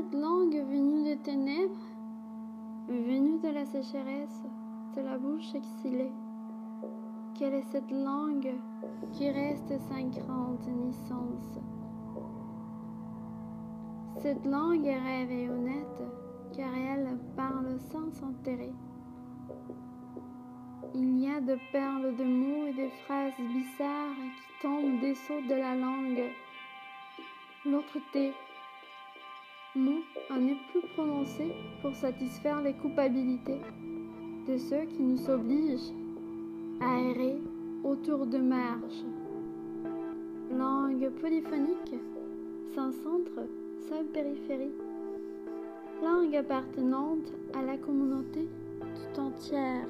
cette langue venue des ténèbres, venue de la sécheresse, de la bouche exilée Quelle est cette langue qui reste sans ni sens Cette langue est rêve et honnête, car elle parle sans s'enterrer. Il y a de perles de mots et de phrases bizarres qui tombent des sauts de la langue. L'autre thé, mot en est plus prononcé pour satisfaire les culpabilités de ceux qui nous obligent à errer autour de marches. Langue polyphonique, sans centre, sans périphérie. Langue appartenante à la communauté tout entière